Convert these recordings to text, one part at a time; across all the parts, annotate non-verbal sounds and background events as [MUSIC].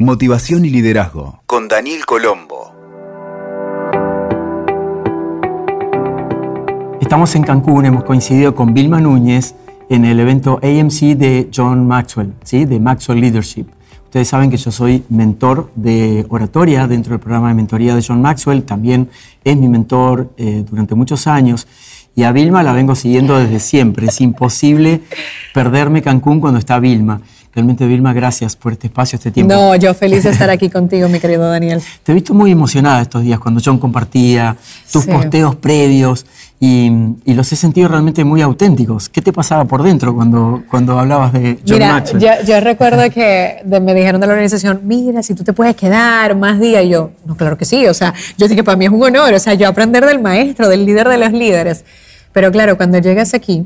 Motivación y liderazgo con Daniel Colombo. Estamos en Cancún, hemos coincidido con Vilma Núñez en el evento AMC de John Maxwell, ¿sí? de Maxwell Leadership. Ustedes saben que yo soy mentor de oratoria dentro del programa de mentoría de John Maxwell, también es mi mentor eh, durante muchos años. Y a Vilma la vengo siguiendo desde siempre. Es imposible perderme Cancún cuando está Vilma. Realmente, Vilma, gracias por este espacio, este tiempo. No, yo feliz de estar aquí [LAUGHS] contigo, mi querido Daniel. Te he visto muy emocionada estos días cuando John compartía tus Sí. posteos previos y, y los he sentido realmente muy auténticos. ¿Qué te pasaba por dentro cuando, cuando hablabas de John Mira, Maxwell? yo, yo recuerdo que de- me dijeron de la organización, mira, si tú te puedes quedar más días, y yo, no, claro que sí, o sea, yo dije, para mí es un honor, o sea, yo aprender del maestro, del líder de los líderes. Pero claro, cuando llegas aquí,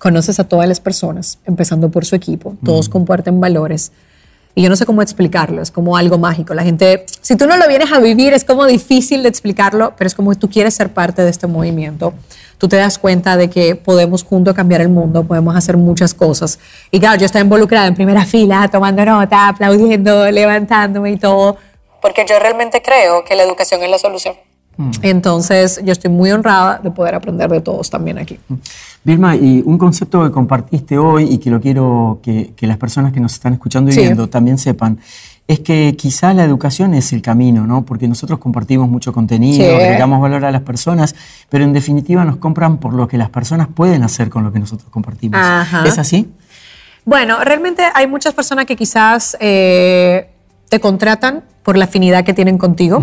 conoces a todas las personas, empezando por su equipo, todos comparten valores. Y yo no sé cómo explicarlo, es como algo mágico. La gente, si tú no lo vienes a vivir, es como difícil de explicarlo, pero es como tú quieres ser parte de este movimiento. Tú te das cuenta de que podemos juntos cambiar el mundo, podemos hacer muchas cosas. Y claro, yo estaba involucrada en primera fila, tomando nota, aplaudiendo, levantándome y todo, porque yo realmente creo que la educación es la solución. Entonces, yo estoy muy honrada de poder aprender de todos también aquí. Vilma, y un concepto que compartiste hoy y que lo quiero que, que las personas que nos están escuchando y Sí. viendo también sepan, es que quizá la educación es el camino, ¿no? Porque nosotros compartimos mucho contenido, Sí. agregamos valor a las personas, pero en definitiva nos compran por lo que las personas pueden hacer con lo que nosotros compartimos. Ajá. ¿Es así? Bueno, realmente hay muchas personas que quizás eh, te contratan por la afinidad que tienen contigo,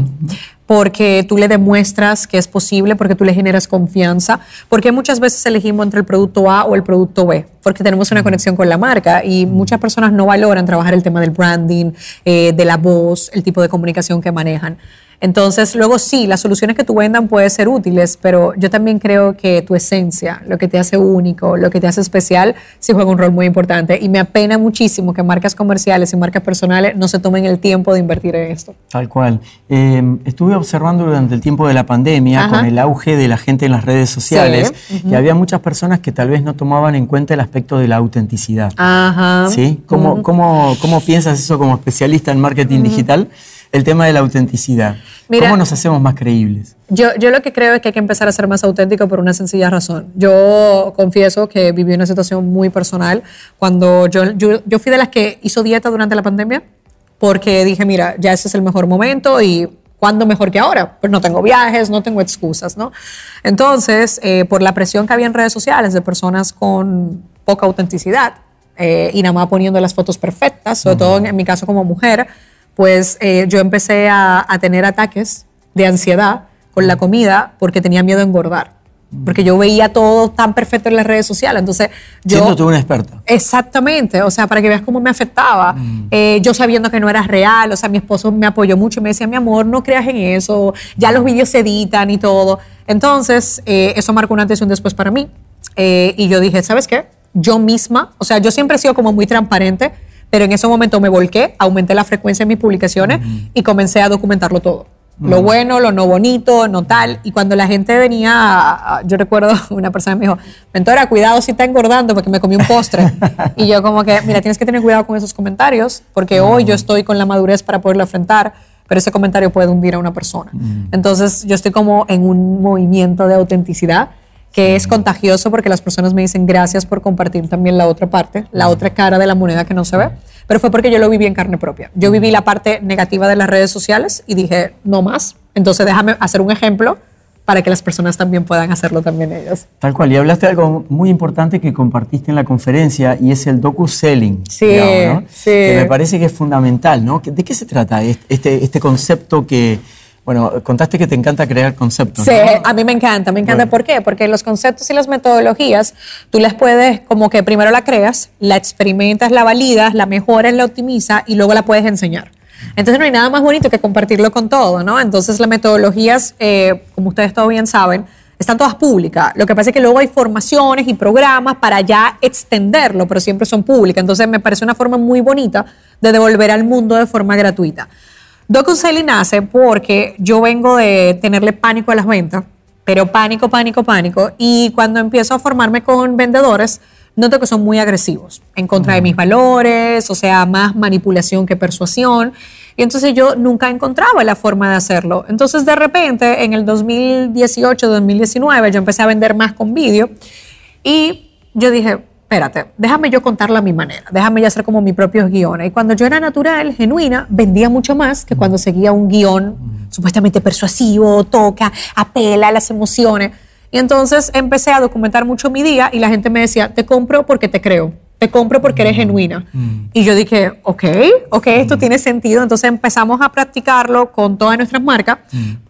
porque tú le demuestras que es posible, porque tú le generas confianza, porque muchas veces elegimos entre el producto A o el producto B, porque tenemos una conexión con la marca y muchas personas no valoran trabajar el tema del branding, eh, de la voz, el tipo de comunicación que manejan. Entonces, luego sí, las soluciones que tú vendan pueden ser útiles, pero yo también creo que tu esencia, lo que te hace único, lo que te hace especial, sí juega un rol muy importante. Y me apena muchísimo que marcas comerciales y marcas personales no se tomen el tiempo de invertir en esto. Tal cual. Eh, estuve observando durante el tiempo de la pandemia, Ajá. con el auge de la gente en las redes sociales, que había muchas personas que tal vez no tomaban en cuenta el aspecto de la autenticidad. Ajá. ¿Sí? ¿Cómo, cómo, cómo piensas eso como especialista en marketing digital? El tema de la autenticidad. Mira- ¿Cómo nos hacemos más creíbles? Yo, yo lo que creo es que hay que empezar a ser más auténtico por una sencilla razón. Yo confieso que viví una situación muy personal cuando yo, yo, yo fui de las que hizo dieta durante la pandemia porque dije, mira, ya ese es el mejor momento y ¿cuándo mejor que ahora? Pues no tengo viajes, no tengo excusas, ¿no? Entonces, eh, por la presión que había en redes sociales de personas con poca autenticidad eh, y nada más poniendo las fotos perfectas, sobre todo en, en mi caso como mujer, pues eh, yo empecé a, a tener ataques de ansiedad con la comida porque tenía miedo a engordar. Porque yo veía todo tan perfecto en las redes sociales. Entonces, yo. Siendo tú una experta. Exactamente, o sea, para que veas cómo me afectaba. Eh, yo sabiendo que no era real, o sea, mi esposo me apoyó mucho y me decía, mi amor, no creas en eso, ya los vídeos se editan y todo. Entonces, eh, eso marcó un antes y un después para mí. Y yo dije, ¿sabes qué? Yo misma, o sea, yo siempre he sido como muy transparente, pero en ese momento me volqué, aumenté la frecuencia de mis publicaciones y comencé a documentarlo todo. Lo bueno, lo no bonito, no tal. Y cuando la gente venía, yo recuerdo [LAUGHS] una persona me dijo, mentora, cuidado si está engordando porque me comí un postre. [LAUGHS] y yo como que, mira, tienes que tener cuidado con esos comentarios porque hoy yo estoy con la madurez para poderlo enfrentar, pero ese comentario puede hundir a una persona. Entonces yo estoy como en un movimiento de autenticidad que es contagioso porque las personas me dicen gracias por compartir también la otra parte, la otra cara de la moneda que no se ve, pero fue porque yo lo viví en carne propia. Yo viví la parte negativa de las redes sociales y dije, no más, entonces déjame hacer un ejemplo para que las personas también puedan hacerlo también ellas. Tal cual. Y hablaste de algo muy importante que compartiste en la conferencia y es el docu-selling. Sí, digamos, ¿no? sí. Que me parece que es fundamental, ¿no? ¿De qué se trata este, este concepto que, bueno, contaste que te encanta crear conceptos. Sí, ¿no? a mí me encanta, me encanta. Bueno. ¿Por qué? Porque los conceptos y las metodologías, tú las puedes, como que primero la creas, la experimentas, la validas, la mejoras, la optimizas y luego la puedes enseñar. Entonces no hay nada más bonito que compartirlo con todo, ¿no? Entonces las metodologías, eh, como ustedes todos bien saben, están todas públicas. Lo que pasa es que luego hay formaciones y programas para ya extenderlo, pero siempre son públicas. Entonces me parece una forma muy bonita de devolver al mundo de forma gratuita. DocuSelling nace porque yo vengo de tenerle pánico a las ventas, pero pánico, pánico, pánico. Y cuando empiezo a formarme con vendedores, noto que son muy agresivos en contra de mis valores, o sea, más manipulación que persuasión. Y entonces yo nunca encontraba la forma de hacerlo. Entonces de repente en el 2018, 2019 yo empecé a vender más con vídeo y yo dije, espérate, déjame yo contarla a mi manera, déjame yo hacer como mis propios guiones. Y cuando yo era natural, genuina, vendía mucho más que cuando seguía un guion supuestamente persuasivo, toca, apela a las emociones. Y entonces empecé a documentar mucho mi día y la gente me decía, te compro porque te creo te compro porque eres genuina. Y yo dije, ok, ok, esto tiene sentido. Entonces empezamos a practicarlo con todas nuestras marcas.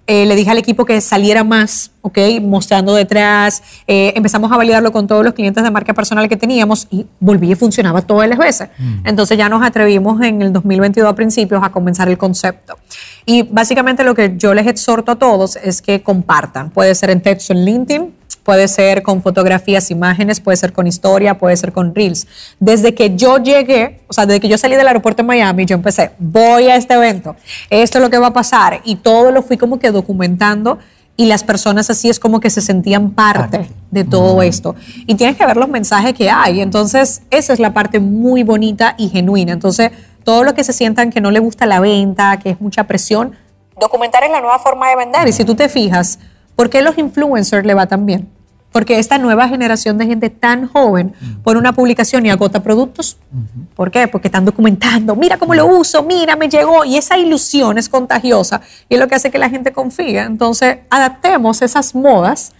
Eh, le dije al equipo que saliera más, ok, mostrando detrás. Eh, empezamos a validarlo con todos los clientes de marca personal que teníamos y volví y funcionaba todas las veces. Entonces ya nos atrevimos en el 2022 a principios a comenzar el concepto. Y básicamente lo que yo les exhorto a todos es que compartan. Puede ser en texto en LinkedIn, puede ser con fotografías, imágenes, puede ser con historia, puede ser con reels. Desde que yo llegué, o sea, desde que yo salí del aeropuerto de Miami, yo empecé, voy a este evento, esto es lo que va a pasar, y todo lo fui como que documentando y las personas así es como que se sentían parte de todo esto. Y tienes que ver los mensajes que hay. Entonces, esa es la parte muy bonita y genuina. Entonces, todo lo que se sientan que no le gusta la venta, que es mucha presión, documentar es la nueva forma de vender. Y si tú te fijas, ¿por qué los influencers le va tan bien? Porque esta nueva generación de gente tan joven pone una publicación y agota productos. ¿Por qué? Porque están documentando, mira cómo lo uso, mira, me llegó. Y esa ilusión es contagiosa y es lo que hace que la gente confíe. Entonces, adaptemos esas modas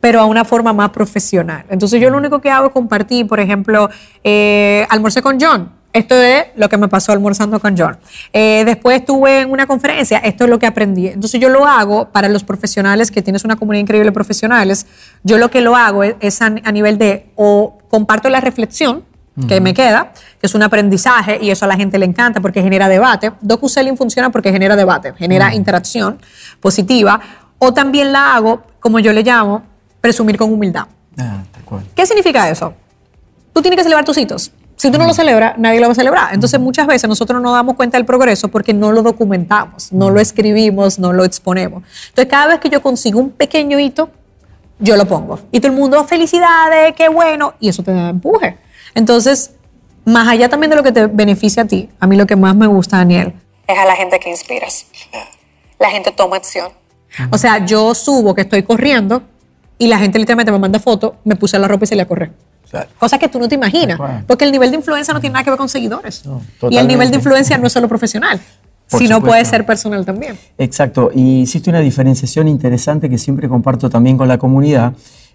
pero a una forma más profesional. Entonces yo lo único que hago es compartir, por ejemplo, eh, almorcé con John, esto es lo que me pasó almorzando con John. Eh, después estuve en una conferencia, esto es lo que aprendí. Entonces yo lo hago para los profesionales, que tienes una comunidad increíble de profesionales, yo lo que lo hago es, a, nivel de, o comparto la reflexión, que me queda, que es un aprendizaje y eso a la gente le encanta porque genera debate. DocuSelling funciona porque genera debate, genera interacción positiva. O también la hago, como yo le llamo, presumir con humildad. Ah, ¿Qué significa eso? Tú tienes que celebrar tus hitos. Si tú no lo celebras, nadie lo va a celebrar. Entonces, muchas veces nosotros no damos cuenta del progreso porque no lo documentamos, no lo escribimos, no lo exponemos. Entonces, cada vez que yo consigo un pequeño hito, yo lo pongo. Y todo el mundo, felicidades, qué bueno. Y eso te da empuje. Entonces, más allá también de lo que te beneficia a ti, a mí lo que más me gusta, Daniel, es a la gente que inspiras. La gente toma acción. O sea, yo subo que estoy corriendo y la gente literalmente me manda fotos, me puse la ropa y se le a correr. Cosa que tú no te imaginas. Porque el nivel de influencia no tiene nada que ver con seguidores. y el nivel de influencia no es solo profesional. sino puede ser personal también. Exacto. Y hiciste una diferenciación interesante que siempre comparto también con la comunidad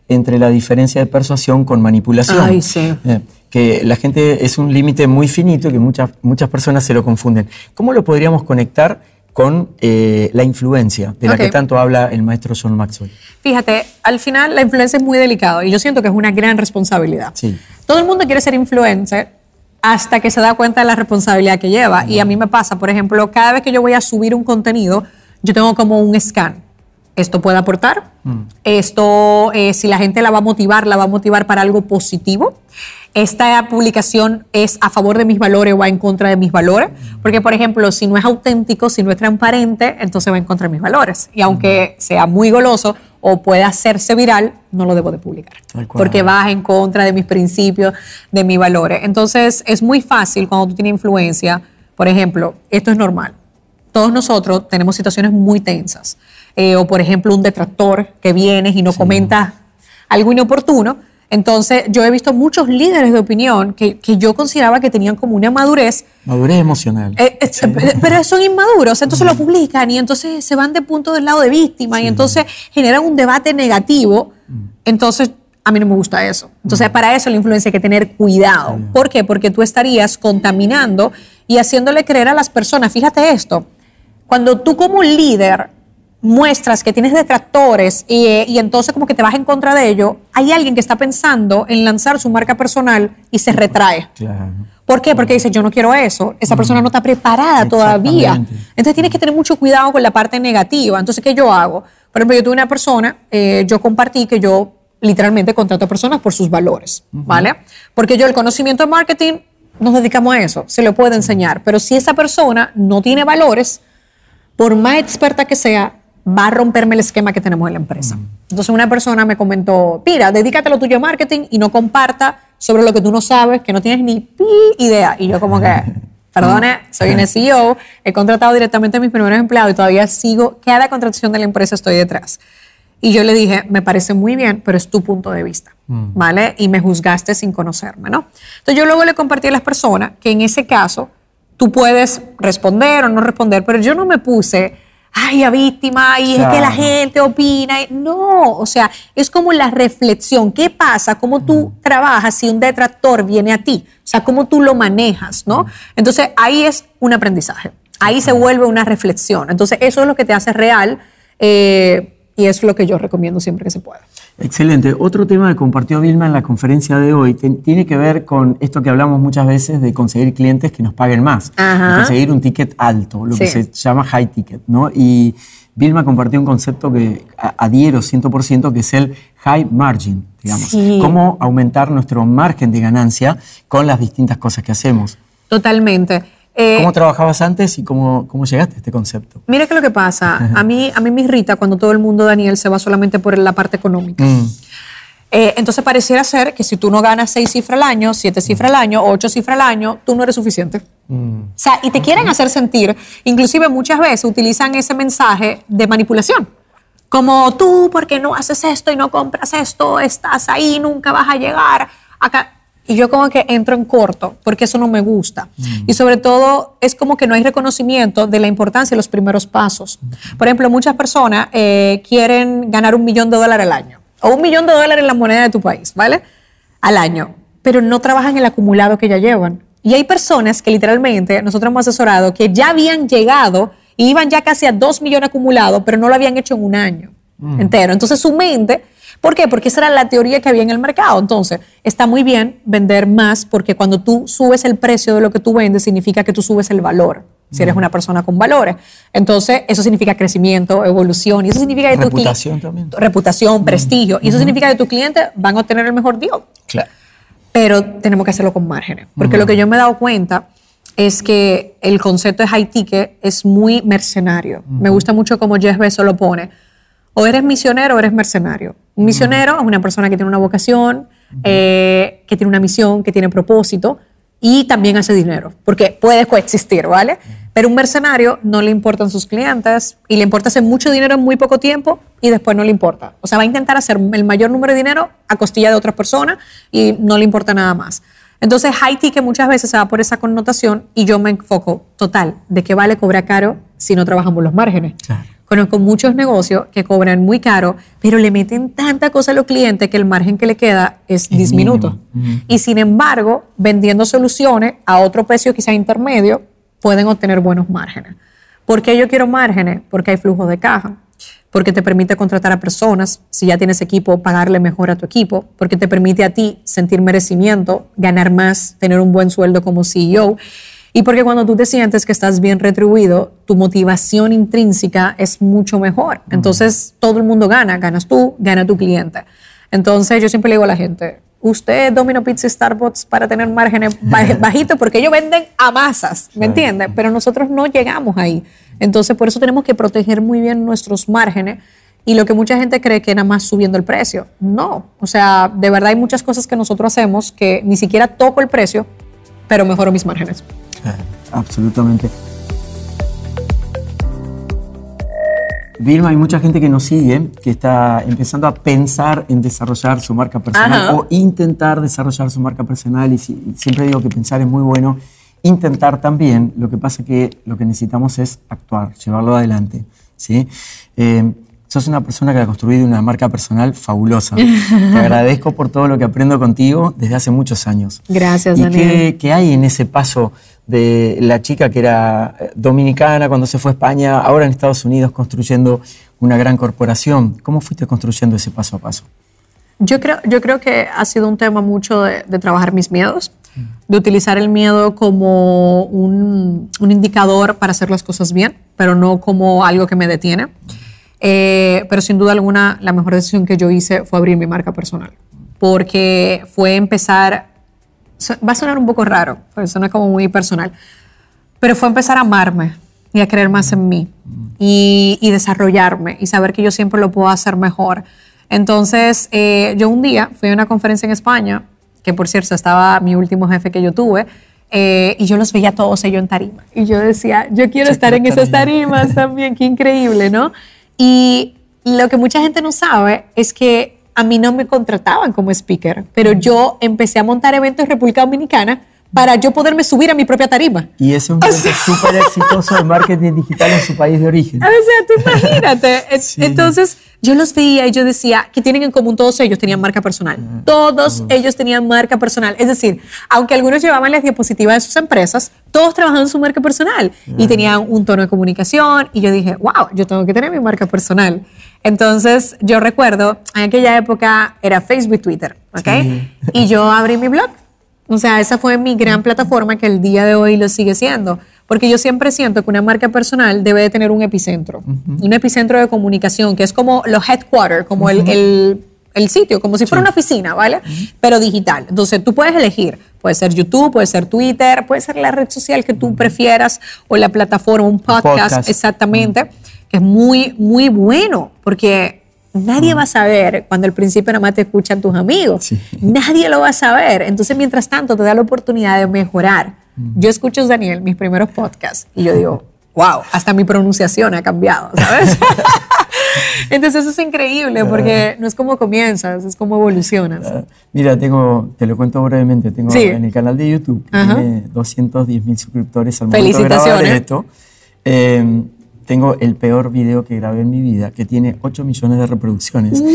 entre la diferencia de persuasión con manipulación. Ay, sí. Eh, que la gente es un límite muy finito y que muchas, muchas personas se lo confunden. ¿Cómo lo podríamos conectar con eh, la influencia de la que tanto habla el maestro John Maxwell. Fíjate, al final la influencia es muy delicada y yo siento que es una gran responsabilidad. Sí. Todo el mundo quiere ser influencer hasta que se da cuenta de la responsabilidad que lleva. Y a mí me pasa, por ejemplo, cada vez que yo voy a subir un contenido, yo tengo como un scan. Esto puede aportar, mm. esto, eh, si la gente la va a motivar, la va a motivar para algo positivo esta publicación es a favor de mis valores o va en contra de mis valores. Porque, por ejemplo, si no es auténtico, si no es transparente, entonces va en contra de mis valores. Y aunque sea muy goloso o pueda hacerse viral, no lo debo de publicar. Porque va en contra de mis principios, de mis valores. Entonces, es muy fácil cuando tú tienes influencia. Por ejemplo, esto es normal. Todos nosotros tenemos situaciones muy tensas. Eh, o, por ejemplo, un detractor que viene y no comenta algo inoportuno entonces, yo he visto muchos líderes de opinión que, yo consideraba que tenían como una madurez. Madurez emocional. Eh, eh, pero son inmaduros, entonces lo publican y entonces se van de punto del lado de víctima y entonces generan un debate negativo. Entonces, a mí no me gusta eso. Entonces, para eso la influencia hay que tener cuidado. ¿Por qué? Porque tú estarías contaminando y haciéndole creer a las personas, fíjate esto, cuando tú como líder muestras que tienes detractores y, entonces como que te vas en contra de ello, hay alguien que está pensando en lanzar su marca personal y se retrae. ¿Por qué? Porque dice, yo no quiero eso. Esa persona no está preparada todavía. Entonces tienes que tener mucho cuidado con la parte negativa. Entonces, ¿qué yo hago? Por ejemplo, yo tuve una persona, eh, yo compartí que yo literalmente contrato a personas por sus valores, ¿vale? Porque yo el conocimiento de marketing nos dedicamos a eso, se lo puedo enseñar. Pero si esa persona no tiene valores, por más experta que sea, va a romperme el esquema que tenemos en la empresa. Entonces una persona me comentó, mira, dedícate a lo tuyo a marketing y no comparta sobre lo que tú no sabes, que no tienes ni idea. Y yo como que, [LAUGHS] Perdone, soy una [LAUGHS] CEO, he contratado directamente a mis primeros empleados y todavía sigo, cada contratación de la empresa estoy detrás. Y yo le dije, me parece muy bien, pero es tu punto de vista, ¿vale? Y me juzgaste sin conocerme, ¿no? Entonces yo luego le compartí a las personas que en ese caso tú puedes responder o no responder, pero yo no me puse, ay, a víctima, y es que la gente opina. No, o sea, es como la reflexión. ¿Qué pasa? ¿Cómo tú trabajas si un detractor viene a ti? O sea, ¿cómo tú lo manejas, no? Entonces ahí es un aprendizaje. Ahí se vuelve una reflexión. Entonces eso es lo que te hace real eh, y es lo que yo recomiendo siempre que se pueda. Excelente. Otro tema que compartió Vilma en la conferencia de hoy tiene que ver con esto que hablamos muchas veces de conseguir clientes que nos paguen más, de conseguir un ticket alto, lo que se llama high ticket, ¿no? Y Vilma compartió un concepto que adhiero 100%, que es el high margin, digamos. Sí. Cómo aumentar nuestro margen de ganancia con las distintas cosas que hacemos. Totalmente. Eh, ¿Cómo trabajabas antes y cómo, cómo llegaste a este concepto? Mira que lo que pasa, a mí, a mí me irrita cuando todo el mundo, Daniel, se va solamente por la parte económica. Eh, entonces pareciera ser que si tú no ganas seis cifras al año, siete cifras al año, ocho cifras al año, tú no eres suficiente. O sea, y te quieren hacer sentir, inclusive muchas veces utilizan ese mensaje de manipulación. Como tú, porque no haces esto y no compras esto, estás ahí, nunca vas a llegar acá. Y yo como que entro en corto, porque eso no me gusta. Y sobre todo es como que no hay reconocimiento de la importancia de los primeros pasos. Por ejemplo, muchas personas eh, quieren ganar un millón de dólares al año, o un millón de dólares en la moneda de tu país, ¿vale? Al año, pero no trabajan el acumulado que ya llevan. Y hay personas que literalmente nosotros hemos asesorado que ya habían llegado y iban ya casi a dos millones acumulados, pero no lo habían hecho en un año entero. Entonces su mente, ¿por qué? Porque esa era la teoría que había en el mercado. Entonces está muy bien vender más porque cuando tú subes el precio de lo que tú vendes significa que tú subes el valor. Si eres una persona con valores. Entonces, eso significa crecimiento, evolución. Y eso significa que tu Reputación también. Reputación, prestigio. Y eso significa que tus clientes van a obtener el mejor deal Claro. pero tenemos que hacerlo con márgenes. Porque lo que yo me he dado cuenta es que el concepto de high ticket es muy mercenario. Me gusta mucho como Jeff Bezos lo pone. O eres misionero o eres mercenario. Un misionero es una persona que tiene una vocación, eh, que tiene una misión, que tiene propósito y también hace dinero, porque puede coexistir, ¿vale? Pero un mercenario no le importan sus clientes y le importa hacer mucho dinero en muy poco tiempo y después no le importa. O sea, va a intentar hacer el mayor número de dinero a costilla de otras personas y no le importa nada más. Entonces, high ticket muchas veces se va por esa connotación y yo me enfoco total de que vale cobrar caro si no trabajamos los márgenes. Claro. Conozco muchos negocios que cobran muy caro, pero le meten tanta cosa a los clientes que el margen que le queda es, diminuto. Y sin embargo, vendiendo soluciones a otro precio quizá intermedio, pueden obtener buenos márgenes. ¿Por qué yo quiero márgenes? Porque hay flujo de caja, porque te permite contratar a personas, si ya tienes equipo, pagarle mejor a tu equipo, porque te permite a ti sentir merecimiento, ganar más, tener un buen sueldo como CEO. Y porque cuando tú te sientes que estás bien retribuido, tu motivación intrínseca es mucho mejor. Entonces, todo el mundo gana. Ganas tú, gana tu cliente. Entonces, yo siempre le digo a la gente, usted Domino Pizza y Starbucks para tener márgenes baj- [LAUGHS] bajitos, porque ellos venden a masas, ¿me entiendes? Pero nosotros no llegamos ahí. Entonces, por eso tenemos que proteger muy bien nuestros márgenes. Y lo que mucha gente cree que nada más subiendo el precio. No. O sea, de verdad hay muchas cosas que nosotros hacemos que ni siquiera toco el precio, pero mejoro mis márgenes. Absolutamente. Vilma, hay mucha gente que nos sigue, que está empezando a pensar en desarrollar su marca personal Ajá. o intentar desarrollar su marca personal. Y si- siempre digo que pensar es muy bueno, intentar también. Lo que pasa que lo que necesitamos es actuar, llevarlo adelante. ¿sí? Eh, sos una persona que ha construido una marca personal fabulosa. Te [LAUGHS] agradezco por todo lo que aprendo contigo desde hace muchos años. Gracias, ¿Y Daniel. qué, qué hay en ese paso de la chica que era eh, dominicana cuando se fue a España, ahora en Estados Unidos construyendo una gran corporación? ¿Cómo fuiste construyendo ese paso a paso? Yo creo, yo creo que ha sido un tema mucho de, de trabajar mis miedos, de utilizar el miedo como un, un indicador para hacer las cosas bien, pero no como algo que me detiene. Eh, pero sin duda alguna, la mejor decisión que yo hice fue abrir mi marca personal, porque fue empezar, va a sonar un poco raro, suena como muy personal, pero fue empezar a amarme y a creer más en mí y, y desarrollarme y saber que yo siempre lo puedo hacer mejor. Entonces, eh, yo un día fui a una conferencia en España, que por cierto estaba mi último jefe que yo tuve, eh, y yo los veía todos ellos en tarima. Y yo decía, yo quiero estar en esas tarimas también, qué increíble, ¿no? Y lo que mucha gente no sabe es que a mí no me contrataban como speaker, pero yo empecé a montar eventos en República Dominicana para yo poderme subir a mi propia tarima. Y es un evento súper [LAUGHS] exitoso de marketing digital en su país de origen. O sea, tú imagínate. [LAUGHS] Entonces, yo los veía y yo decía, que tienen en común todos ellos? Tenían marca personal. Ah, todos ellos tenían marca personal. Es decir, aunque algunos llevaban las diapositivas de sus empresas, todos trabajaban en su marca personal y tenían un tono de comunicación. Y yo dije, wow, yo tengo que tener mi marca personal. Entonces, yo recuerdo, en aquella época era Facebook, Twitter, ¿ok? Y yo abrí mi blog o sea, esa fue mi gran plataforma que el día de hoy lo sigue siendo. Porque yo siempre siento que una marca personal debe de tener un epicentro. Un epicentro de comunicación, que es como los headquarters, como el, el, sitio, como si fuera una oficina, ¿vale? Pero digital. Entonces tú puedes elegir. Puede ser YouTube, puede ser Twitter, puede ser la red social que tú prefieras o la plataforma, un podcast, exactamente, que es muy, muy bueno. Porque Nadie va a saber cuando al principio nada más te escuchan tus amigos. Nadie lo va a saber. Entonces, mientras tanto, te da la oportunidad de mejorar. Yo escucho a Daniel, mis primeros podcasts, y yo digo, wow, hasta mi pronunciación ha cambiado, ¿sabes? [LAUGHS] [LAUGHS] Entonces eso es increíble porque no es como comienzas, es como evolucionas. Ah, mira, tengo, te lo cuento brevemente, tengo en el canal de YouTube, tiene 210 mil suscriptores al momento. De grabar esto. Eh, tengo el peor video que grabé en mi vida, que tiene 8 millones de reproducciones. ¡Wow!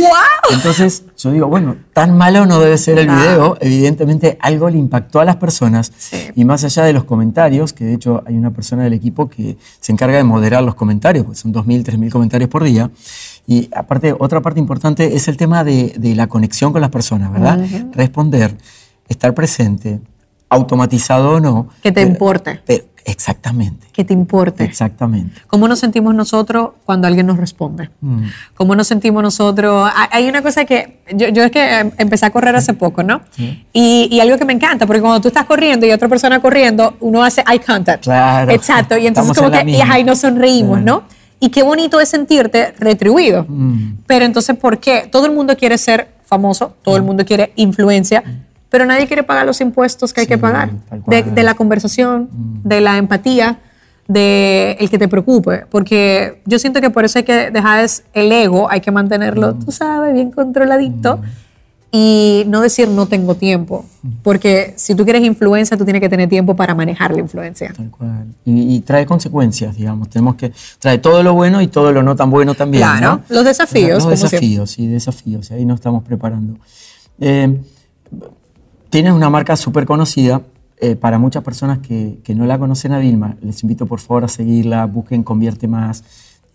Entonces yo digo, bueno, tan malo no debe ser el video. Evidentemente algo le impactó a las personas. Y más allá de los comentarios, que de hecho hay una persona del equipo que se encarga de moderar los comentarios, pues son 2.000, 3.000 comentarios por día. Y aparte, otra parte importante es el tema de, la conexión con las personas, ¿verdad? Responder, estar presente, automatizado o no. Que te importe. Exactamente. Que te importe. Exactamente. ¿Cómo nos sentimos nosotros cuando alguien nos responde? Mm. ¿Cómo nos sentimos nosotros? Hay una cosa que yo, yo es que em, empecé a correr hace poco, ¿no? Y, y, algo que me encanta, porque cuando tú estás corriendo y otra persona corriendo, uno hace eye contact. Claro. Exacto. Y entonces como que y ahí nos sonreímos, ¿no? Y qué bonito es sentirte retribuido. Mm. Pero entonces, ¿por qué? Todo el mundo quiere ser famoso, todo el mm. mundo quiere influencia pero nadie quiere pagar los impuestos que hay que pagar. De, la conversación, mm. de la empatía, de el que te preocupe. Porque yo siento que por eso hay que dejar el ego, hay que mantenerlo, mm. tú sabes, bien controladito. Mm. Y no decir no tengo tiempo. Porque si tú quieres influencia, tú tienes que tener tiempo para manejar la influencia. Tal cual. Y, trae consecuencias, digamos. Tenemos que. Trae todo lo bueno y todo lo no tan bueno también. Claro. Los desafíos. Los desafíos, sí, desafíos. Ahí nos estamos preparando. Eh, Tienes una marca súper conocida. Eh, para muchas personas que, que, no la conocen a Vilma, les invito por favor a seguirla, busquen Convierte Más,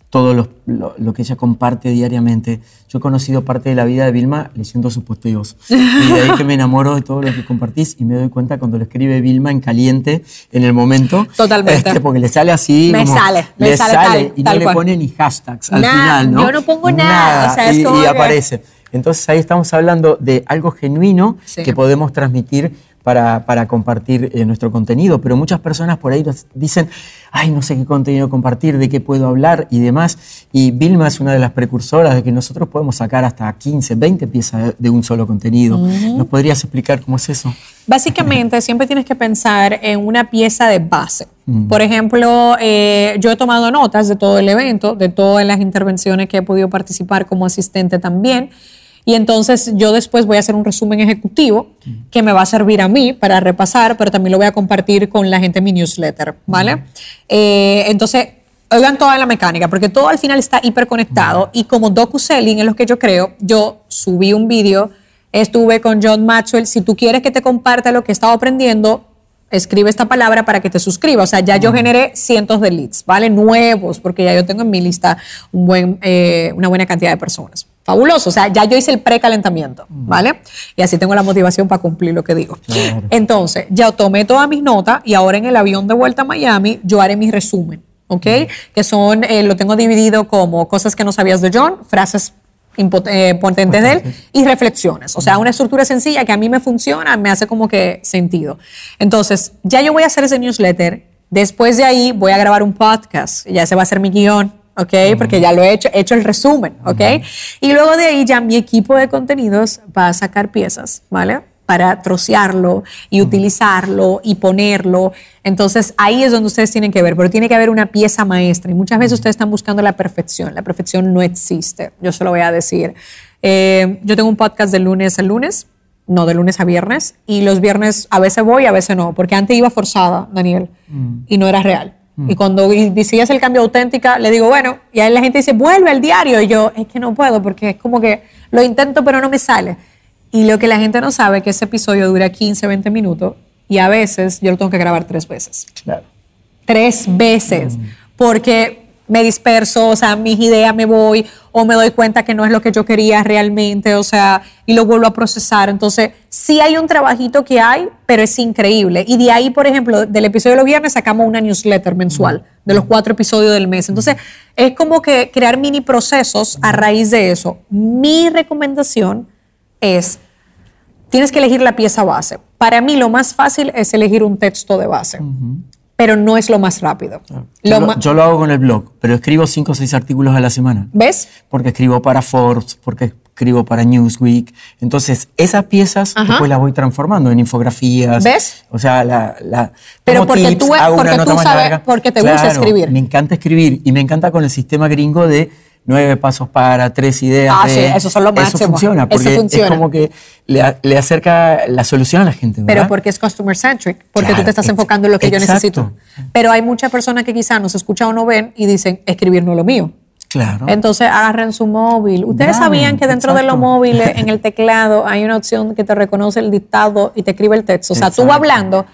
todo lo, lo, que ella comparte diariamente. Yo he conocido parte de la vida de Vilma leyendo sus posteos. [LAUGHS] Y de ahí que me enamoro de todo lo que compartís y me doy cuenta cuando lo escribe Vilma en caliente, en el momento. Totalmente. Este, porque le sale así. Me sale, me le sale, tal, Y no le pone ni hashtags al final, ¿no? Yo no pongo nada. y, aparece. Entonces ahí estamos hablando de algo genuino que podemos transmitir para, para compartir eh, nuestro contenido, pero muchas personas por ahí nos dicen, ay, no sé qué contenido compartir, de qué puedo hablar y demás. Y Vilma es una de las precursoras de que nosotros podemos sacar hasta 15, 20 piezas de un solo contenido. ¿Nos podrías explicar cómo es eso? Básicamente, [LAUGHS] siempre tienes que pensar en una pieza de base. Por ejemplo, eh, yo he tomado notas de todo el evento, de todas las intervenciones que he podido participar como asistente también. Y entonces yo después voy a hacer un resumen ejecutivo que me va a servir a mí para repasar, pero también lo voy a compartir con la gente en mi newsletter, ¿vale? Eh, entonces, oigan toda la mecánica, porque todo al final está hiperconectado y como docu-selling es lo que yo creo, yo subí un vídeo, estuve con John Maxwell, si tú quieres que te comparta lo que he estado aprendiendo, escribe esta palabra para que te suscriba. O sea, ya yo generé cientos de leads, ¿vale? Nuevos, porque ya yo tengo en mi lista un buen, eh, una buena cantidad de personas fabuloso. O sea, ya yo hice el precalentamiento, ¿vale? Y así tengo la motivación para cumplir lo que digo. Entonces, ya tomé todas mis notas y ahora en el avión de vuelta a Miami yo haré mi resumen, ¿ok? Que son, eh, lo tengo dividido como cosas que no sabías de John, frases eh, potentes de él y reflexiones. O sea, una estructura sencilla que a mí me funciona, me hace como que sentido. Entonces, ya yo voy a hacer ese newsletter. Después de ahí voy a grabar un podcast. Ya se va a hacer mi guion ¿ok? Porque ya lo he hecho, he hecho el resumen, ¿ok? Y luego de ahí ya mi equipo de contenidos va a sacar piezas, ¿vale? Para trocearlo y utilizarlo y ponerlo. Entonces ahí es donde ustedes tienen que ver, pero tiene que haber una pieza maestra y muchas veces ustedes están buscando la perfección. La perfección no existe, yo se lo voy a decir. Eh, yo tengo un podcast de lunes a lunes, no de lunes a viernes, y los viernes a veces voy, a veces no, porque antes iba forzada, Daniel, y no era real. Y cuando decides el cambio auténtica, le digo, bueno, y ahí la gente dice, vuelve al diario. Y yo, es que no puedo, porque es como que lo intento, pero no me sale. Y lo que la gente no sabe es que ese episodio dura 15, 20 minutos y a veces yo lo tengo que grabar tres veces. Claro. Tres veces. Porque me disperso, o sea, mis ideas me voy o me doy cuenta que no es lo que yo quería realmente, o sea, y lo vuelvo a procesar. Entonces, sí hay un trabajito que hay, pero es increíble. Y de ahí, por ejemplo, del episodio de los viernes sacamos una newsletter mensual de los cuatro episodios del mes. Entonces, es como que crear mini procesos a raíz de eso. Mi recomendación es, tienes que elegir la pieza base. Para mí lo más fácil es elegir un texto de base, pero no es lo más rápido. Yo Lo lo, ma- yo lo hago con el blog, pero escribo cinco o seis artículos a la semana. ¿Ves? Porque escribo para Forbes, porque escribo para Newsweek. Entonces, esas piezas Ajá. después las voy transformando en infografías. ¿Ves? O sea, la, la- Pero como porque tú- hago porque una nota tú más sabes- larga. porque te gusta escribir. Me encanta escribir y me encanta con el sistema gringo de nueve pasos para tres ideas. Ah, de- sí, eso son lo Eso máximo. funciona, Eso porque funciona. es como que le, acerca la solución a la gente. Pero porque es customer centric, porque tú te estás ex- enfocando en lo que yo exacto. necesito. Pero hay muchas personas que quizás nos escuchan o no ven y dicen, escribir no es lo mío. Claro. Entonces agarren su móvil. Ustedes Bravo, sabían que dentro de los exacto. móviles, en el [LAUGHS] teclado, hay una opción que te reconoce el dictado y te escribe el texto. O sea, tú vas Exacto. hablando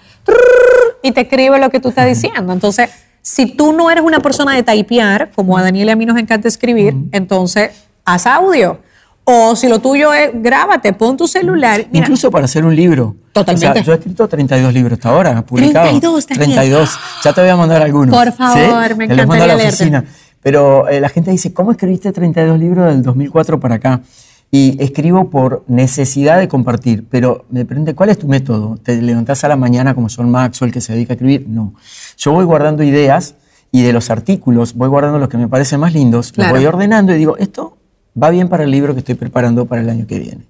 y te escribe lo que tú estás diciendo. Entonces, si tú no eres una persona de typear, como a Daniel y a mí nos encanta escribir, entonces haz audio. O si lo tuyo es, grábate, pon tu celular. Mira, Incluso para hacer un libro. Totalmente. O sea, yo he escrito 32 libros hasta ahora, publicados. 32, Daniel. 32. Ya te voy a mandar algunos. Por favor, ¿sí? me Te los mando a la encantaría oficina. Pero eh, la gente dice, ¿cómo escribiste 32 libros del 2004 para acá? Y escribo por necesidad de compartir. Pero me pregunté, ¿cuál es tu método? ¿Te levantás a la mañana como John Maxwell que se dedica a escribir? No. Yo voy guardando ideas y de los artículos voy guardando los que me parecen más lindos, Claro. los voy ordenando y digo, esto va bien para el libro que estoy preparando para el año que viene.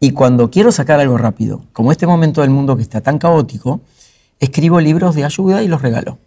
Y cuando quiero sacar algo rápido, como este momento del mundo que está tan caótico, escribo libros de ayuda y los regalo.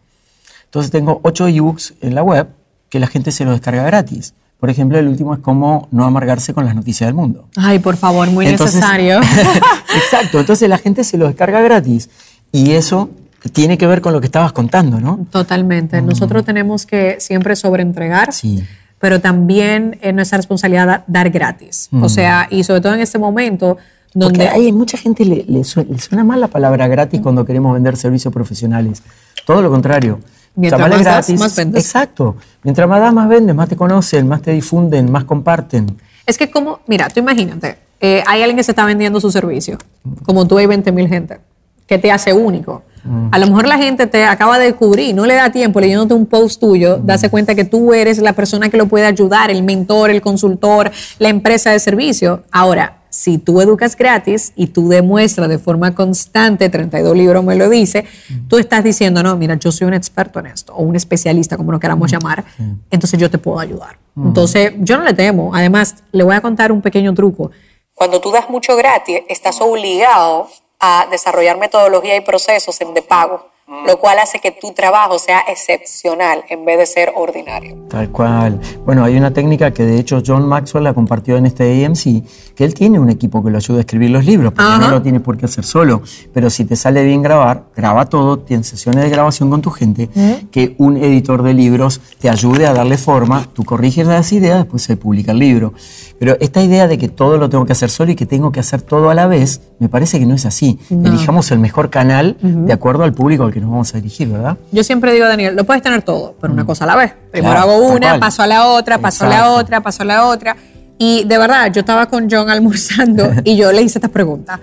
Entonces tengo ocho ebooks en la web que la gente se los descarga gratis. Por ejemplo, el último es cómo no amargarse con las noticias del mundo. ay, por favor, muy Entonces- necesario. [LAUGHS] Exacto, entonces la gente se lo descarga gratis. Y eso tiene que ver con lo que estabas contando, ¿no? Totalmente. Nosotros tenemos que siempre sobreentregar, Sí. pero también es nuestra responsabilidad da- dar gratis. O sea, y sobre todo en este momento Porque donde... hay mucha gente le, le sue- le suena mal la palabra gratis cuando queremos vender servicios profesionales. Todo lo contrario. Mientras más das, más vendes. Exacto. Mientras más das, más vendes, más te conocen, más te difunden, más comparten. Es que como, mira, tú imagínate, eh, hay alguien que se está vendiendo su servicio, como tú hay 20 mil gente, que te hace único. A lo mejor la gente te acaba de descubrir, no le da tiempo leyéndote un post tuyo, darse cuenta que tú eres la persona que lo puede ayudar, el mentor, el consultor, la empresa de servicio. Ahora, si tú educas gratis y tú demuestras de forma constante, 32 libros me lo dice, tú estás diciendo, no, mira, yo soy un experto en esto, o un especialista, como lo queramos llamar, entonces yo te puedo ayudar. Entonces, yo no le temo. Además, le voy a contar un pequeño truco. Cuando tú das mucho gratis, estás obligado a desarrollar metodología y procesos en de pago, lo cual hace que tu trabajo sea excepcional en vez de ser ordinario. Tal cual. Bueno, hay una técnica que de hecho John Maxwell la compartió en este AMC, que él tiene un equipo que lo ayuda a escribir los libros, porque Ajá. no lo tienes por qué hacer solo. Pero si te sale bien grabar, graba todo, tienes sesiones de grabación con tu gente, que un editor de libros te ayude a darle forma, tú corriges las ideas, después se publica el libro. Pero esta idea de que todo lo tengo que hacer solo y que tengo que hacer todo a la vez, me parece que no es así. Elijamos el mejor canal de acuerdo al público al que nos vamos a dirigir, ¿verdad? Yo siempre digo, Daniel, lo puedes tener todo, pero una cosa a la vez. Primero Claro, hago una, paso a la otra, paso a la Exacto. otra, paso a la otra. Y de verdad, yo estaba con John almorzando [LAUGHS] y yo le hice esta pregunta.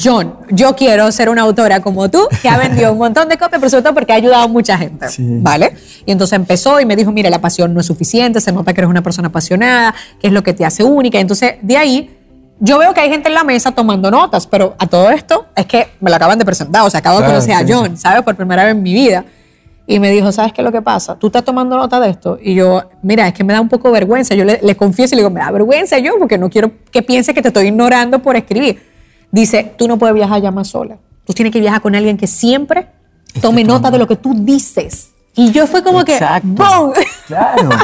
John, yo quiero ser una autora como tú, que ha vendido un montón de copias, pero sobre todo porque ha ayudado a mucha gente. Sí. ¿Vale? Y entonces empezó y me dijo, mira, la pasión no es suficiente, se nota que eres una persona apasionada, que es lo que te hace única. Entonces, de ahí, yo veo que hay gente en la mesa tomando notas, pero a todo esto es que me lo acaban de presentar, o sea, acabo de Claro, conocer a. John, ¿sabes? Por primera vez en mi vida. Y me dijo, ¿sabes qué es lo que pasa? ¿Tú estás tomando nota de esto? Y yo, mira, es que me da un poco vergüenza. Yo le, le confieso y le digo, me da vergüenza yo porque no quiero que piense que te estoy ignorando por escribir. dice, tú no puedes viajar ya más sola. Tú tienes que viajar con alguien que siempre tome nota de lo que tú dices. Y yo fue como Exacto. que, ¡boom! Claro. [LAUGHS]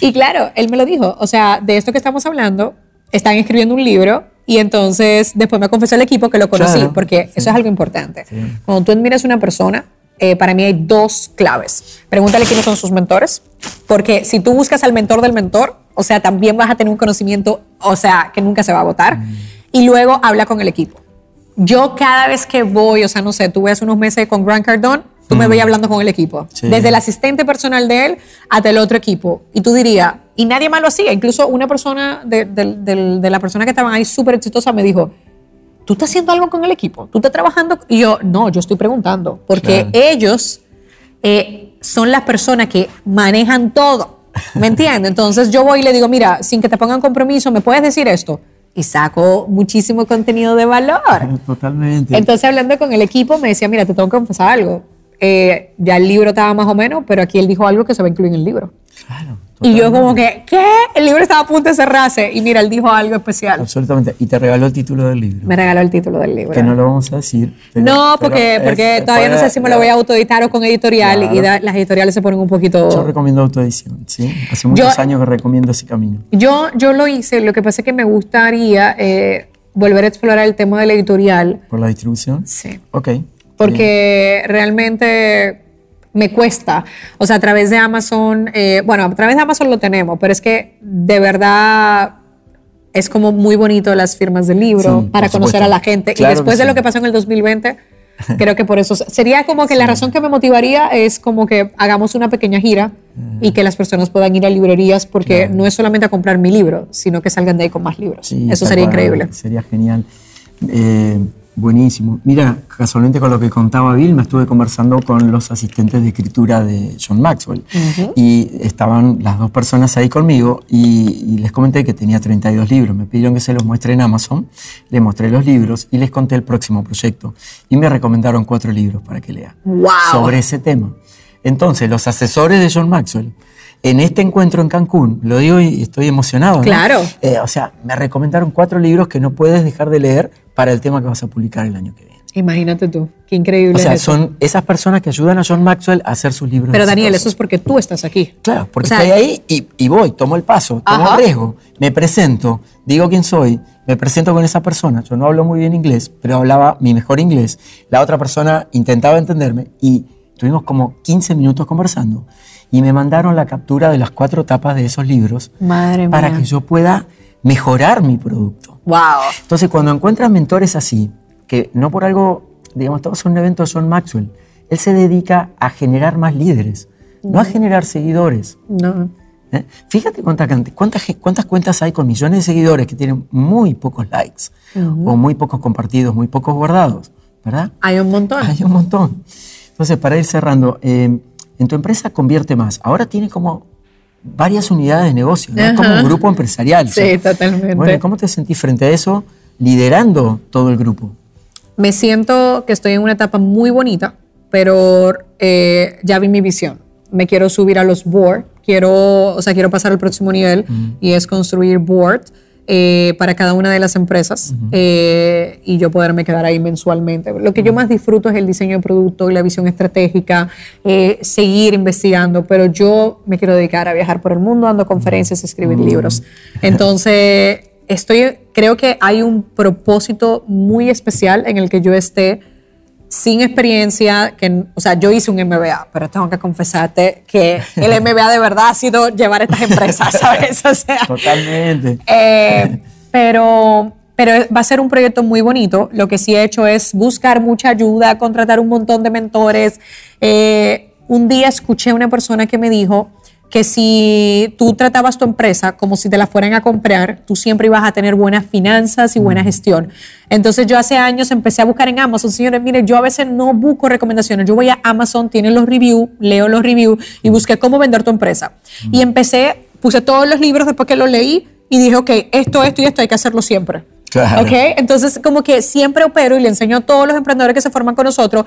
Y claro, él me lo dijo. O sea, de esto que estamos hablando, están escribiendo un libro y entonces después me confesó el equipo que lo conocí, Claro, porque sí. eso es algo importante. Cuando tú admiras a una persona, eh, para mí hay dos claves. Pregúntale quiénes son sus mentores, porque si tú buscas al mentor del mentor, o sea, también vas a tener un conocimiento, o sea, que nunca se va a agotar. Mm. Y luego habla con el equipo. Yo cada vez que voy, o sea, no sé, tuve hace unos meses con Grant Cardone, tú me veías hablando con el equipo. Sí. Desde el asistente personal de él hasta el otro equipo. Y tú dirías, y nadie más lo hacía. Incluso una persona, de, la persona que estaban ahí súper exitosa, me dijo, ¿tú estás haciendo algo con el equipo? ¿Tú estás trabajando? Y yo, no, yo estoy preguntando. Porque Claro. ellos eh, son las personas que manejan todo. ¿Me entiendes? [LAUGHS] Entonces yo voy y le digo, mira, sin que te pongan compromiso, ¿me puedes decir esto? Y saco muchísimo contenido de valor. Totalmente. Entonces, hablando con el equipo, me decía, mira, te tengo que confesar algo. Eh, ya el libro estaba más o menos, pero aquí él dijo algo que se va a incluir en el libro. claro. Y yo como que, ¿qué? El libro estaba a punto de cerrarse. Y mira, él dijo algo especial. Absolutamente. Y te regaló el título del libro. Me regaló el título del libro. Que no lo vamos a decir. pero- no, pero porque, es- porque es todavía no para- sé si me lo voy a autoeditar o con editorial Claro. y da- las editoriales se ponen un Yo poquito... recomiendo autoedición, ¿sí? Hace muchos Yo- años que recomiendo ese camino. Yo, yo lo hice, lo que pasa es que me gustaría eh, volver a explorar el tema de la editorial. ¿Por la distribución? Sí. Ok. Porque realmente me cuesta. O sea, a través de Amazon, eh, bueno, a través de Amazon lo tenemos, pero es que de verdad es como muy bonito las firmas del libro Sí, para conocer supuesto. a la gente. Claro y después de sí. lo que pasó en el 2020, [LAUGHS] creo que por eso sería como que la razón que me motivaría es como que hagamos una pequeña gira y que las personas puedan ir a librerías porque Claro. no es solamente a comprar mi libro, sino que salgan de ahí con más libros. Sí, eso sería cual, increíble. Sería genial. Eh, buenísimo. Mira, casualmente con lo que contaba Bill, me estuve conversando con los asistentes de escritura de John Maxwell. Y estaban las dos personas ahí conmigo y, y les comenté que tenía 32 libros. Me pidieron que se los muestre en Amazon. Les mostré los libros y les conté el próximo proyecto. Y me recomendaron cuatro libros para que lea ¡Wow! sobre ese tema. Entonces, los asesores de John Maxwell, en este encuentro en Cancún, lo digo y estoy emocionado. ¿no? Claro. Eh, o sea, me recomendaron cuatro libros que no puedes dejar de leer para el tema que vas a publicar el año que viene. Imagínate tú, qué increíble. O sea, es son esas personas que ayudan a John Maxwell a hacer sus libros. Pero Daniel, eso es porque tú estás aquí. Claro, porque O sea, estoy ahí y, y voy, tomo el paso, tomo Ajá. el riesgo, me presento, digo quién soy, me presento con esa persona. Yo no hablo muy bien inglés, pero hablaba mi mejor inglés. La otra persona intentaba entenderme y tuvimos como 15 minutos conversando. Y me mandaron la captura de las cuatro tapas de esos libros Madre para mía. que yo pueda mejorar mi producto. Wow. Entonces, cuando encuentras mentores así, que no por algo, digamos, estamos en un evento de John Maxwell, él se dedica a generar más líderes, no a generar seguidores. No. ¿eh? Fíjate cuánta cuántas, cuántas cuentas hay con millones de seguidores que tienen muy pocos likes, o muy pocos compartidos, muy pocos guardados, ¿verdad? Hay un montón. Hay un montón. Entonces, para ir cerrando, eh, en tu empresa convierte más. Ahora tiene como varias unidades de negocio, ¿no? Como un grupo empresarial. Sí, ¿sí? totalmente. Bueno, ¿y ¿cómo te sentís frente a eso liderando todo el grupo? Me siento que estoy en una etapa muy bonita, pero eh, ya vi mi visión. Me quiero subir a los board, quiero, o sea, quiero pasar al próximo nivel y es construir board eh, para cada una de las empresas eh, y yo poderme quedar ahí mensualmente. Lo que yo más disfruto es el diseño de producto y la visión estratégica, eh, seguir investigando, pero yo me quiero dedicar a viajar por el mundo, dando conferencias, escribir libros. [LAUGHS] Entonces, estoy, creo que hay un propósito muy especial en el que yo esté sin experiencia, que, o sea, yo hice un MBA, pero tengo que confesarte que el [LAUGHS] MBA de verdad ha sido llevar estas empresas, [LAUGHS] ¿sabes? O sea, Totalmente. eh, pero, pero va a ser un proyecto muy bonito. Lo que sí he hecho es buscar mucha ayuda, contratar un montón de mentores. Eh, un día escuché a una persona que me dijo que si tú tratabas tu empresa como si te la fueran a comprar, tú siempre ibas a tener buenas finanzas y buena gestión. Entonces yo hace años empecé a buscar en Amazon, señores, mire, yo a veces no busco recomendaciones, yo voy a Amazon, tienen los reviews, leo los reviews y busqué cómo vender tu empresa. Y empecé, puse todos los libros después que los leí y dije, ok, esto, esto y esto hay que hacerlo siempre. Claro. ¿Ok? Entonces, como que siempre opero y le enseño a todos los emprendedores que se forman con nosotros,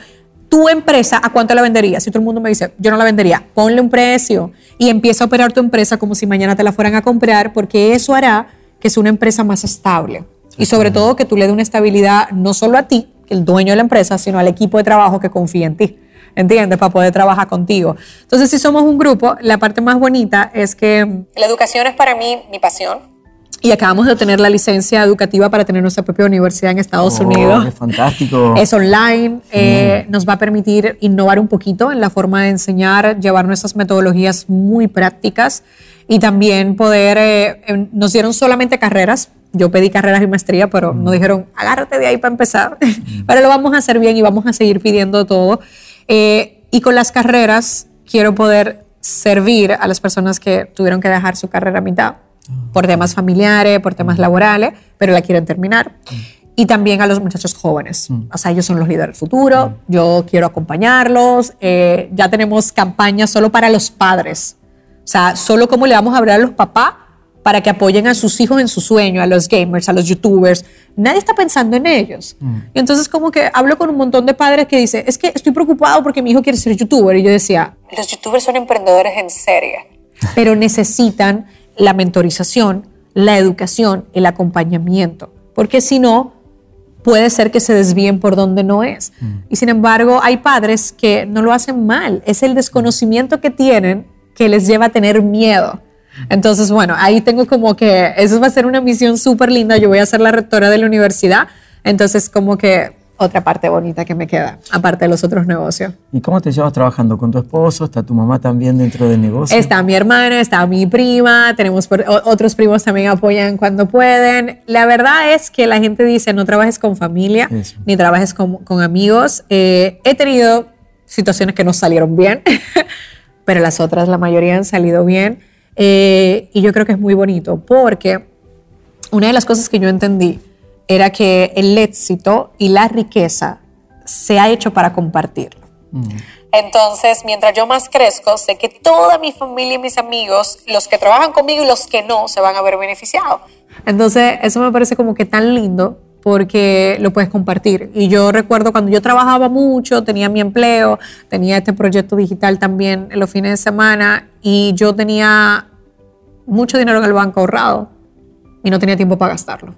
tu empresa, ¿a cuánto la venderías? Si todo el mundo me dice, yo no la vendería, ponle un precio y empieza a operar tu empresa como si mañana te la fueran a comprar, porque eso hará que sea una empresa más estable. Y sobre todo que tú le des una estabilidad no solo a ti, el dueño de la empresa, sino al equipo de trabajo que confía en ti. ¿Entiendes? Para poder trabajar contigo. Entonces, si somos un grupo, la parte más bonita es que la educación es para mí mi pasión y acabamos de obtener la licencia educativa para tener nuestra propia universidad en Estados Oh, Unidos. qué fantástico. Es online, eh, nos va a permitir innovar un poquito en la forma de enseñar, llevar nuestras metodologías muy prácticas y también poder, eh, em, nos dieron solamente carreras, yo pedí carreras y maestría, pero nos dijeron, agárrate de ahí para empezar, [LAUGHS] pero lo vamos a hacer bien y vamos a seguir pidiendo todo. Eh, y con las carreras quiero poder servir a las personas que tuvieron que dejar su carrera a mitad por temas familiares, por temas laborales, pero la quieren terminar. Y también a los muchachos jóvenes. O sea, ellos son los líderes del futuro. Yo quiero acompañarlos. Eh, ya tenemos campañas solo para los padres. O sea, solo cómo le vamos a hablar a los papás para que apoyen a sus hijos en su sueño, a los gamers, a los youtubers. Nadie está pensando en ellos. Y entonces como que hablo con un montón de padres que dicen, es que estoy preocupado porque mi hijo quiere ser youtuber. Y yo decía, los youtubers son emprendedores en serie, pero necesitan la mentorización, la educación, el acompañamiento, porque si no, puede ser que se desvíen por donde no es. Y sin embargo, hay padres que no lo hacen mal, es el desconocimiento que tienen que les lleva a tener miedo. Entonces, bueno, ahí tengo como que, eso va a ser una misión súper linda, yo voy a ser la rectora de la universidad, entonces como que otra parte bonita que me queda, aparte de los otros negocios. ¿Y cómo te llevas trabajando con tu esposo? ¿Está tu mamá también dentro del negocio? Está mi hermana, está mi prima, tenemos por- otros primos también apoyan cuando pueden. La verdad es que la gente dice no trabajes con familia Eso. ni trabajes con, con amigos. Eh, he tenido situaciones que no salieron bien, [LAUGHS] pero las otras, la mayoría han salido bien. Eh, y yo creo que es muy bonito porque una de las cosas que yo entendí era que el éxito y la riqueza se ha hecho para compartirlo. Entonces, mientras yo más crezco, sé que toda mi familia y mis amigos, los que trabajan conmigo y los que no, se van a ver beneficiados. Entonces, eso me parece como que tan lindo porque lo puedes compartir. Y yo recuerdo cuando yo trabajaba mucho, tenía mi empleo, tenía este proyecto digital también en los fines de semana y yo tenía mucho dinero en el banco ahorrado y no tenía tiempo para gastarlo.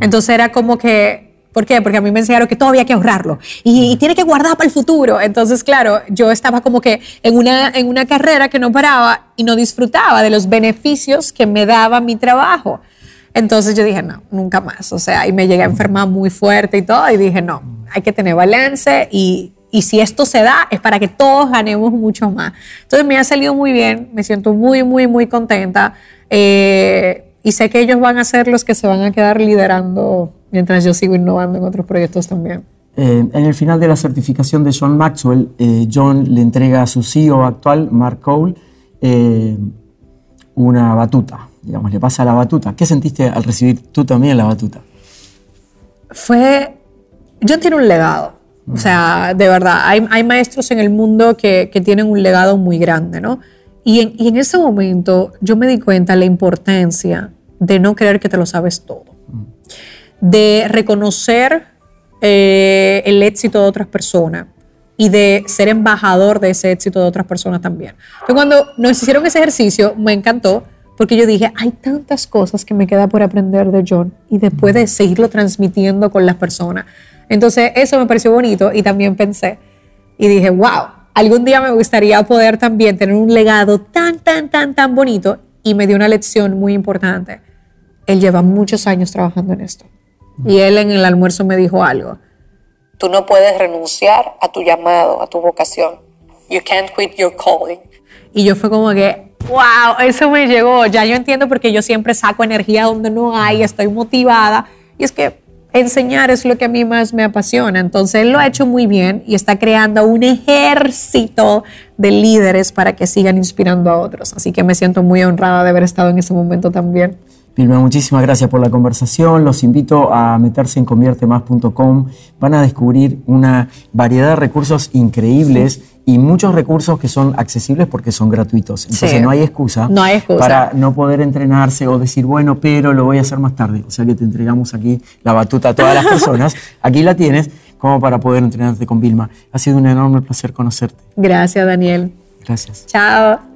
Entonces era como que, ¿por qué? Porque a mí me enseñaron que todavía hay que ahorrarlo y, y tiene que guardar para el futuro. Entonces, claro, yo estaba como que en una, en una carrera que no paraba y no disfrutaba de los beneficios que me daba mi trabajo. Entonces yo dije, no, nunca más. O sea, y me llegué a enfermar muy fuerte y todo y dije, no, hay que tener balance y, y si esto se da es para que todos ganemos mucho más. Entonces me ha salido muy bien, me siento muy, muy, muy contenta. Eh, y sé que ellos van a ser los que se van a quedar liderando mientras yo sigo innovando en otros proyectos también. Eh, en el final de la certificación de John Maxwell, eh, John le entrega a su CEO actual, Mark Cole, eh, una batuta. Digamos, le pasa la batuta. ¿Qué sentiste al recibir tú también la batuta? fue, John tiene un legado. O sea, de verdad, hay, hay maestros en el mundo que, que tienen un legado muy grande, ¿no? Y en, y en ese momento yo me di cuenta la importancia de no creer que te lo sabes todo, de reconocer eh, el éxito de otras personas y de ser embajador de ese éxito de otras personas también. Entonces, cuando nos hicieron ese ejercicio, me encantó porque yo dije, hay tantas cosas que me queda por aprender de John y después de seguirlo transmitiendo con las personas. Entonces, eso me pareció bonito y también pensé y dije, wow, algún día me gustaría poder también tener un legado tan, tan, tan, tan bonito y me dio una lección muy importante. Él lleva muchos años trabajando en esto y él en el almuerzo me dijo algo. Tú no puedes renunciar a tu llamado, a tu vocación. You can't quit your calling. Y yo fue como que, wow, eso me llegó. Ya yo entiendo porque yo siempre saco energía donde no hay, estoy motivada. Y es que enseñar es lo que a mí más me apasiona. Entonces él lo ha hecho muy bien y está creando un ejército de líderes para que sigan inspirando a otros. Así que me siento muy honrada de haber estado en ese momento también. Vilma, muchísimas gracias por la conversación. Los invito a meterse en conviertemas.com. Van a descubrir una variedad de recursos increíbles y muchos recursos que son accesibles porque son gratuitos. Entonces Sí. no hay excusa, No hay excusa. para no poder entrenarse o decir, bueno, pero lo voy a hacer más tarde. O sea que te entregamos aquí la batuta a todas las personas. [LAUGHS] Aquí la tienes como para poder entrenarte con Vilma. Ha sido un enorme placer conocerte. Gracias, Daniel. Gracias. Chao.